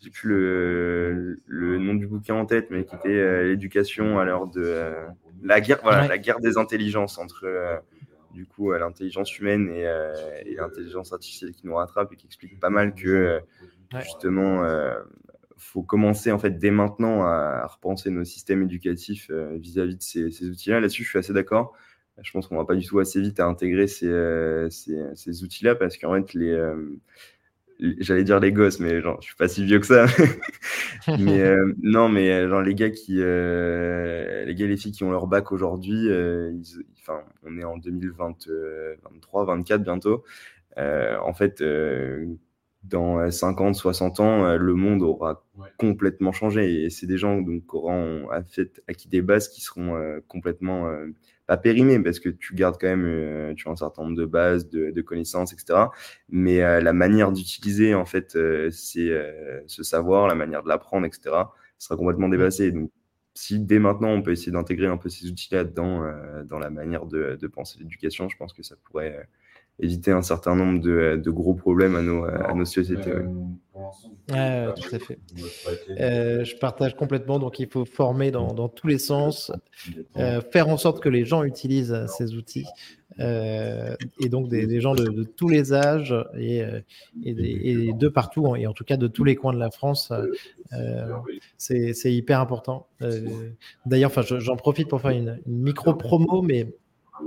j'ai plus le, le, nom du bouquin en tête, mais qui était l'éducation à l'heure de la guerre, voilà, la guerre des intelligences entre du coup l'intelligence humaine et, et l'intelligence artificielle qui nous rattrape et qui explique pas mal que justement faut commencer en fait dès maintenant à, repenser nos systèmes éducatifs euh, vis-à-vis de ces, outils-là. Là-dessus, je suis assez d'accord. Je pense qu'on va pas du tout assez vite à intégrer ces, euh, ces, outils-là parce qu'en fait, euh, les, j'allais dire les gosses, mais genre, je suis pas si vieux que ça. mais non, mais genre les gars qui, les gars les filles qui ont leur bac aujourd'hui, enfin, on est en 2023, 24 bientôt. en fait, dans 50, euh, 60 ans, euh, le monde aura complètement changé. Et c'est des gens donc, qui auront acquis des bases qui seront euh, complètement pas périmées, parce que tu gardes quand même tu as un certain nombre de bases, de, connaissances, etc. Mais la manière d'utiliser en fait c'est ce savoir, la manière de l'apprendre, etc. sera complètement dépassée. Donc, si dès maintenant on peut essayer d'intégrer un peu ces outils-là dans, dans la manière de, de penser l'éducation, je pense que ça pourrait éviter un certain nombre de, de gros problèmes à nos, nos sociétés. Tout à fait. Euh, je partage complètement. Donc, il faut former dans, tous les sens, euh, faire en sorte que les gens utilisent ces outils. Euh, et donc, des, gens de, tous les âges et, de partout, et en tout cas de tous les coins de la France. c'est hyper important. D'ailleurs, j'en profite pour faire une, une micro-promo, mais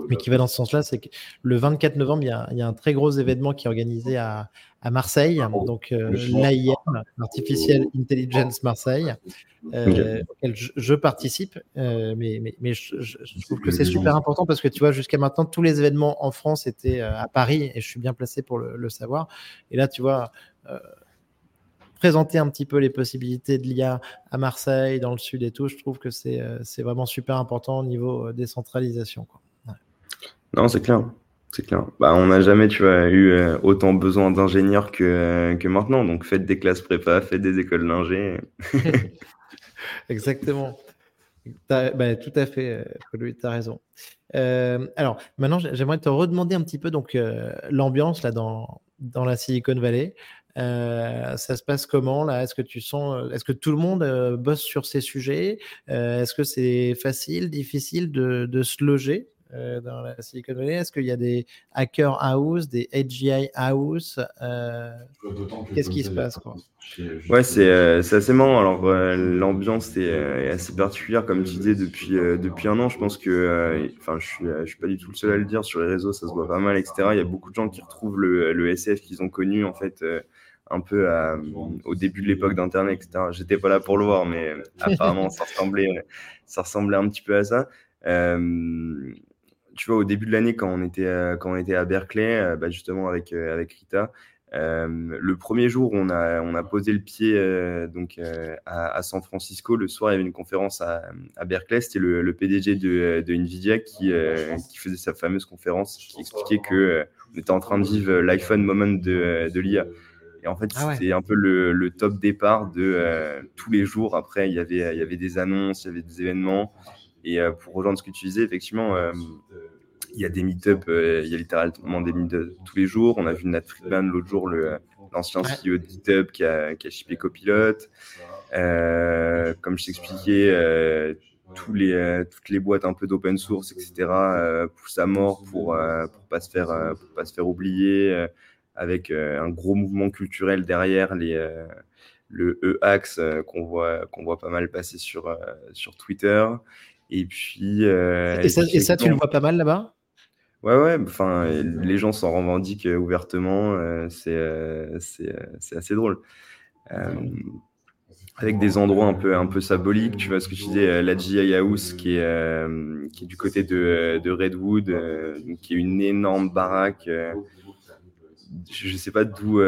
mais qui va dans ce sens-là, c'est que le 24 novembre, il y, a, il y, a, un très gros événement qui est organisé à, à Marseille, donc euh, l'AIM, Artificial Intelligence Marseille, euh, auquel je, je participe, euh, mais, mais, mais je, je, trouve que c'est super important parce que tu vois, jusqu'à maintenant, tous les événements en France étaient euh, à Paris et je suis bien placé pour le, le savoir. Et là, tu vois, présenter un petit peu les possibilités de l'IA à Marseille, dans le sud et tout, je trouve que c'est vraiment super important au niveau décentralisation. Quoi. Non, c'est clair. C'est clair. Bah, on n'a jamais, tu vois, eu euh, autant besoin d'ingénieurs que, euh, que maintenant. Donc, faites des classes prépa, faites des écoles d'ingé. Exactement. Bah, tout à fait, euh, tu as raison. alors, maintenant, j'aimerais te redemander un petit peu donc l'ambiance là dans, dans la Silicon Valley. ça se passe comment là? Est-ce que tu sens, est-ce que tout le monde bosse sur ces sujets? Est-ce que c'est facile, difficile de, de se loger? Euh, dans la Silicon Valley Est-ce qu'il y a des hacker house, des AGI house euh, Qu'est-ce qui se passe quoi Ouais, euh, c'est assez marrant. Alors, l'ambiance est, assez particulière, comme tu disais, depuis, depuis un an. Je pense que, enfin, je suis, je suis pas du tout le seul à le dire. Sur les réseaux, ça se voit pas mal, etc. Il y a beaucoup de gens qui retrouvent le, le SF qu'ils ont connu, en fait, un peu au début de l'époque d'Internet, etc. J'étais pas là pour le voir, mais apparemment, ça ressemblait, ça ressemblait un petit peu à ça. Euh, tu vois, au début de l'année, quand on était à, quand on était à Berkeley, euh, bah, justement avec, euh, avec Rita, le premier jour, on a, on a posé le pied donc, à, San Francisco. Le soir, il y avait une conférence à, à Berkeley. C'était le, PDG de, de Nvidia qui, qui, faisait sa fameuse conférence qui expliquait que on était en train de vivre l'iPhone moment de, de l'IA. Et en fait, ah c'était un peu le, le, top départ de tous les jours. Après, il y, avait, il y avait des annonces, il y avait des événements. Et pour rejoindre ce que tu disais, effectivement, il y a des meet-up, euh, il y a littéralement des meet-up tous les jours. On a vu Nat Friedman l'autre jour, l'ancien CEO de GitHub qui a, qui a shippé Copilote. Euh, comme je t'expliquais, euh, tous les, toutes les boîtes un peu d'open source, etc., poussent à mort pour ne pas, se faire, pour pas se faire oublier, avec un gros mouvement culturel derrière, les, le E-Axe qu'on voit, qu'on voit pas mal passer sur, sur Twitter. Et puis. et, ça, et ça, tu le vois pas mal là-bas? Ouais, ouais, enfin, les gens s'en revendiquent euh, ouvertement, euh, euh, c'est assez drôle. avec des endroits un peu, un peu symboliques, tu vois ce que tu disais, la GI House qui est, qui est du côté de, de Redwood, qui est une énorme baraque. je ne sais pas d'où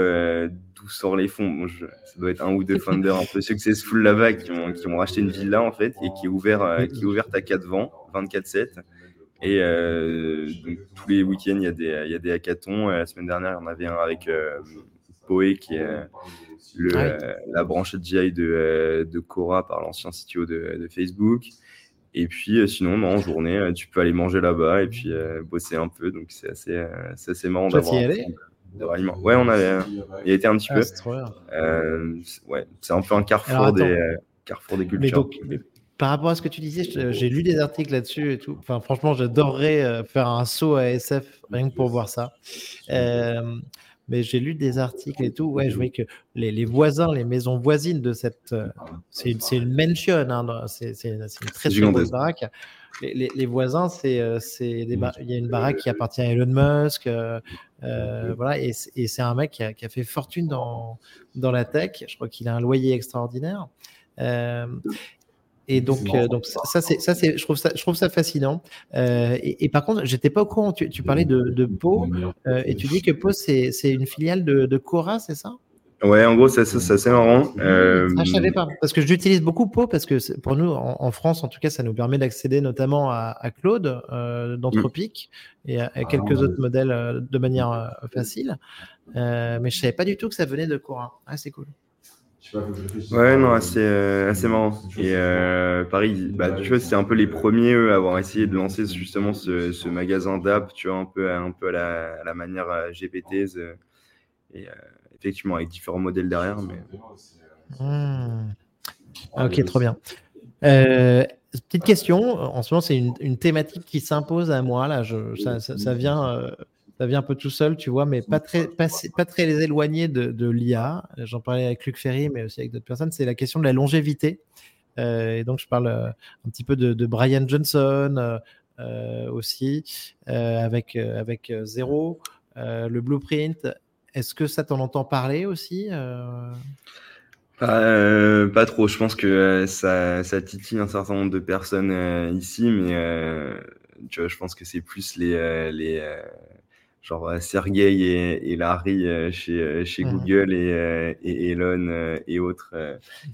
sort les fonds. ça doit être un ou deux founders un peu successful là-bas qui ont, qui ont racheté une villa en fait et qui est, ouvert, qui est ouverte à 4 vents, 24-7. Et euh, donc, tous les week-ends, il y, a des, il y a des hackathons. La semaine dernière, il y en avait un avec euh, Poe, qui est le, ah la branche GI de, de Cora par l'ancien CTO de, de, Facebook. Et puis, sinon, non, en journée, tu peux aller manger là-bas et puis bosser un peu. Donc, c'est assez, assez marrant d'avoir. Ouais, on avait, il a été un petit ah, peu. Euh, ouais, c'est un peu un carrefour des, carrefour des cultures par rapport à ce que tu disais, j'ai lu des articles là-dessus et tout. Enfin, franchement, j'adorerais euh, faire un saut à SF rien que pour voir ça. Euh, mais j'ai lu des articles et tout. Ouais, je voyais que les, voisins, les maisons voisines de cette. Euh, c'est une mansion, hein, c'est une très, très grosse baraque. Les, voisins, c'est il y a une baraque qui appartient à Elon Musk. Voilà, et, c'est un mec qui a, qui a, fait fortune dans, dans la tech. Je crois qu'il a un loyer extraordinaire. Et donc, euh, donc ça, c'est, ça, c'est, je trouve ça, je trouve ça fascinant. Euh, et, par contre, j'étais pas au courant. Tu, parlais de, de Pau euh, et tu dis que Pau, c'est, c'est une filiale de, de Cora, c'est ça? Ouais, en gros, c'est assez marrant. Euh... Ah, je savais pas, parce que j'utilise beaucoup Pau, parce que pour nous, en, France, en tout cas, ça nous permet d'accéder notamment à, à Claude d'Anthropic et à, quelques ah, autres modèles de manière facile. mais je savais pas du tout que ça venait de Cora. Ah, c'est cool. Ouais, non, assez, euh, assez marrant. Et euh, pareil, bah, tu vois, c'est un peu les premiers eux, à avoir essayé de lancer justement ce, ce magasin d'app, tu vois, un peu, un peu à, la, à la manière euh, GPT. Euh, et effectivement, avec différents modèles derrière. Mais... Mmh. Ok, trop bien. petite question, en ce moment, c'est une, une, thématique qui s'impose à moi. Là, je, ça, ça, ça vient ça vient un peu tout seul, tu vois, mais pas très, pas, très éloigné de, de l'IA. J'en parlais avec Luc Ferry, mais aussi avec d'autres personnes. C'est la question de la longévité. Euh, et donc, je parle euh, un petit peu de, Brian Johnson euh, aussi, avec, avec Zero, le blueprint. Est-ce que ça t'en entend parler aussi pas, pas, trop. Je pense que ça, ça, titille un certain nombre de personnes ici, mais tu vois, je pense que c'est plus les, les genre euh, Sergey et, et, Larry euh, chez, euh, chez. Google et, et, Elon et autres.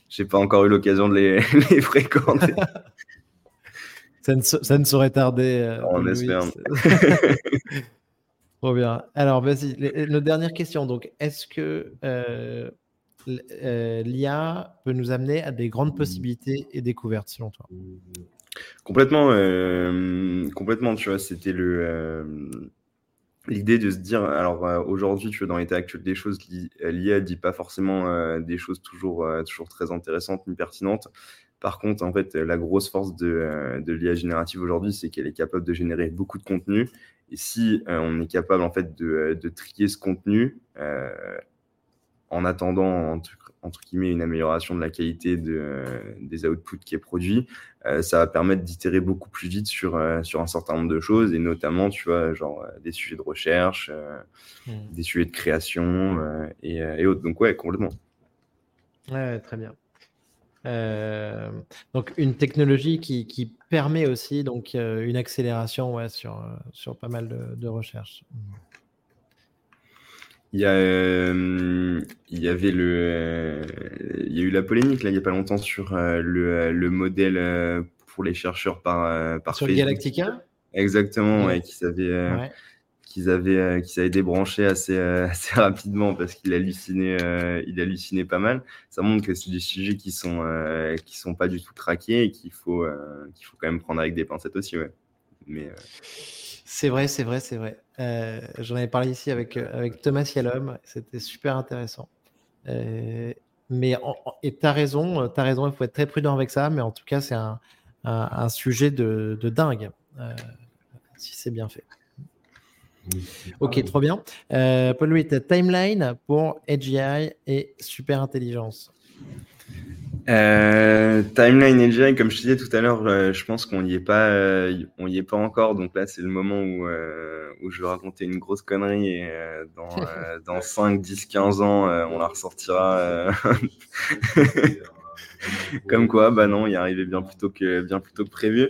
J'ai pas encore eu l'occasion de les, les fréquenter. ça, ne, ça, ne, saurait tarder. On espère. Trop bien. Alors, vas-y, la dernière question. Donc, est-ce que euh, l'IA peut nous amener à des grandes possibilités et découvertes, selon toi? Complètement, euh, complètement. Tu vois, c'était l'idée de se dire, alors euh, aujourd'hui, tu vois, dans l'état actuel des choses, l'IA dit pas forcément euh, des choses toujours, euh, toujours très intéressantes ni pertinentes. Par contre, en fait, la grosse force de, de l'IA générative aujourd'hui, c'est qu'elle est capable de générer beaucoup de contenu. Et si on est capable, en fait, de, de trier ce contenu, en attendant, entre guillemets, une amélioration de la qualité de, des outputs qui est produit, euh, ça va permettre d'itérer beaucoup plus vite sur, euh, sur un certain nombre de choses, et notamment, tu vois, genre euh, des sujets de recherche, mmh. des sujets de création et, et, autres. Donc, ouais, complètement. Ouais, très bien. Donc, une technologie qui, qui, permet aussi donc, une accélération ouais, sur, sur pas mal de, de recherches. Il y, a, il y avait le, il y a eu la polémique là il y a pas longtemps sur le, le modèle pour les chercheurs par par sur Galactica? Exactement, ouais. qui savait qu'ils avaient, euh, qu'ils avaient débranché assez, euh, assez rapidement parce qu'il hallucinait, euh, il hallucinait pas mal. Ça montre que c'est des sujets qui sont, qui sont pas du tout craqués et qu'il faut, qu'il faut quand même prendre avec des pincettes aussi. Ouais. Mais, C'est vrai, c'est vrai, c'est vrai. J'en avais parlé ici avec, avec Thomas Yalom, c'était super intéressant. mais et tu as raison, tu raison, il faut être très prudent avec ça, mais en tout cas, c'est un, un, un, sujet de, de dingue si c'est bien fait. Ok, trop bien. Euh, Paul-Louis, timeline pour AGI et super intelligence. Euh, timeline AGI, comme je te disais tout à l'heure, euh, je pense qu'on n'y est pas, euh, on y est pas encore. Donc là, c'est le moment où, où je vais raconter une grosse connerie et dans, dans 5, 10, 15 ans, on la ressortira. comme quoi, bah non, il est arrivé bien plus tôt que, bien plus tôt que prévu.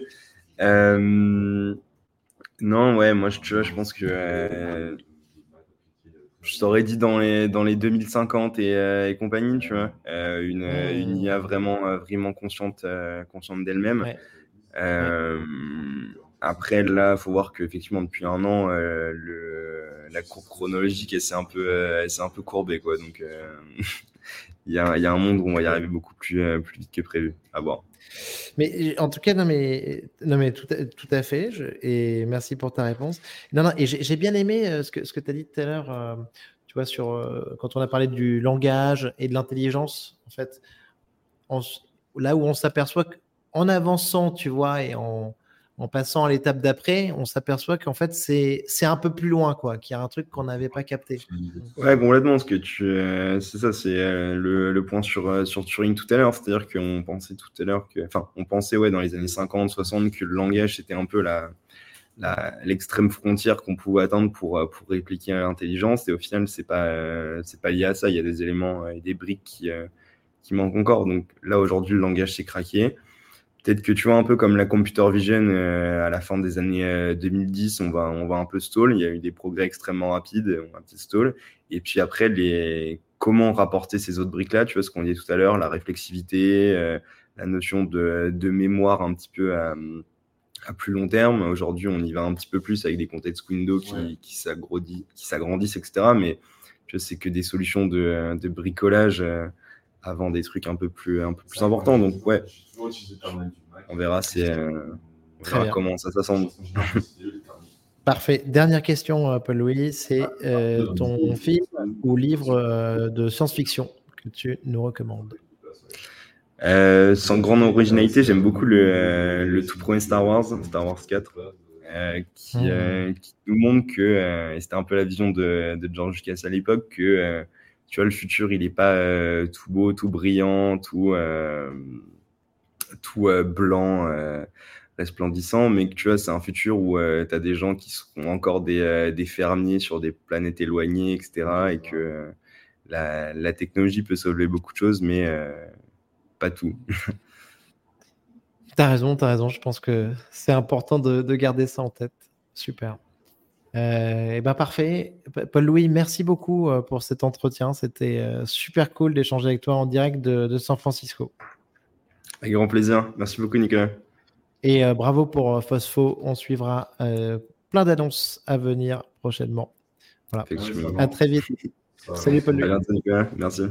Non, ouais, moi, je, tu vois, je pense que euh, je t'aurais dit dans les, dans les 2050 et, euh, et compagnie, tu vois, euh, une, une IA vraiment, vraiment consciente, consciente d'elle-même. Après, là, il faut voir qu'effectivement, depuis un an, le, la courbe chronologique, elle s'est un, peu, elle un peu courbée, quoi. Donc, il y, a, y, a, un monde où on va y arriver beaucoup plus, plus vite que prévu. À voir. Mais en tout cas, non, mais, non, mais tout, tout à fait. et merci pour ta réponse. Non, non, et j'ai bien aimé euh, ce que, ce que tu as dit tout à l'heure, euh, tu vois, sur, euh, quand on a parlé du langage et de l'intelligence, en fait, là où on s'aperçoit qu'en avançant, tu vois, et en, en passant à l'étape d'après, on s'aperçoit qu'en fait, c'est un peu plus loin, quoi, qu'il y a un truc qu'on n'avait pas capté. Ouais, complètement. Ce que tu, euh, c'est ça, c'est euh, le, le, point sur, euh, sur Turing tout à l'heure. C'est-à-dire qu'on pensait tout à l'heure que, enfin, on pensait, ouais, dans les années 50, 60, que le langage, c'était un peu la, l'extrême frontière qu'on pouvait atteindre pour, pour répliquer l'intelligence. Et au final, c'est pas, c'est pas lié à ça. Il y a des éléments et des briques qui, qui manquent encore. Donc là, aujourd'hui, le langage s'est craqué. Peut-être que tu vois, un peu comme la computer vision euh, à la fin des années 2010, euh, on va, on va un peu stall. Il y a eu des progrès extrêmement rapides, on va un petit stall. Et puis après, les, comment rapporter ces autres briques-là, tu vois, ce qu'on disait tout à l'heure, la réflexivité, euh, la notion de, de, mémoire un petit peu à, à plus long terme. Aujourd'hui, on y va un petit peu plus avec des contextes window qui, qui s'agrandissent, etc. Mais c'est que des solutions de, de bricolage avant des trucs un peu plus, un peu plus importants. Donc, ouais, on verra, euh, comment ça s'assemble. Parfait. Dernière question, euh, Paul-Louis, c'est euh, ton film ou livre de science-fiction que tu nous recommandes? Sans grande originalité, j'aime beaucoup le, tout premier Star Wars, Star Wars 4. Hmm. qui, nous montre que, et c'était un peu la vision de, de George Lucas à l'époque, que tu vois, le futur, il n'est pas euh, tout beau, tout brillant, tout, euh, tout euh, blanc, resplendissant, mais que tu vois, c'est un futur où tu as des gens qui seront encore des, des, fermiers sur des planètes éloignées, etc. Et que la, la, technologie peut sauver beaucoup de choses, mais pas tout. T'as raison, t'as raison. Je pense que c'est important de, de, garder ça en tête. Super. Euh, et ben parfait. Paul-Louis, merci beaucoup euh, pour cet entretien. C'était euh, super cool d'échanger avec toi en direct de, San Francisco. Avec grand plaisir. Merci beaucoup, Nicolas. Et bravo pour Phospho. On suivra plein d'annonces à venir prochainement. Voilà. À très vite. Salut, Paul-Louis. Merci.